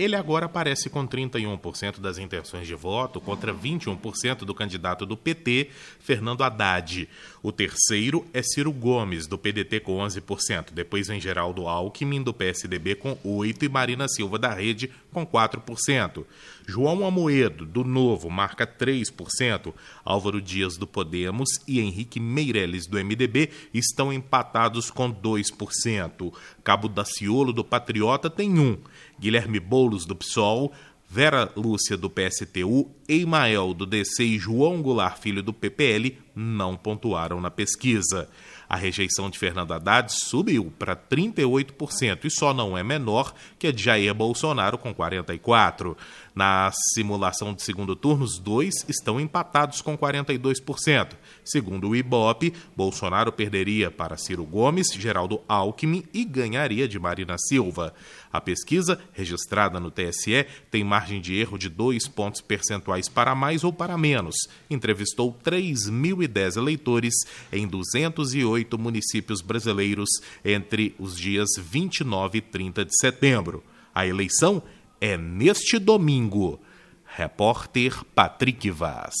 Ele agora aparece com 31% das intenções de voto contra 21% do candidato do PT, Fernando Haddad. O terceiro é Ciro Gomes, do PDT, com 11%. Depois vem Geraldo Alckmin, do PSDB, com 8% e Marina Silva, da Rede, com 4%. João Amoedo, do Novo, marca 3%. Álvaro Dias, do Podemos e Henrique Meirelles, do MDB, estão empatados com 2%. Cabo Daciolo, do Patriota, tem 1%. Guilherme Boulos, do PSOL, Vera Lúcia, do PSTU, Eimael, do DC e João Goulart Filho, do PPL, não pontuaram na pesquisa. A rejeição de Fernando Haddad subiu para 38% e só não é menor que a de Jair Bolsonaro, com 44%. Na simulação de segundo turno, os dois estão empatados com 42%. Segundo o Ibope, Bolsonaro perderia para Ciro Gomes, Geraldo Alckmin e ganharia de Marina Silva. A pesquisa, registrada no TSE, tem margem de erro de dois pontos percentuais para mais ou para menos. Entrevistou 3.010 eleitores em 208 municípios brasileiros entre os dias 29 e 30 de setembro. A eleição é neste domingo. Repórter Patrick Vaz.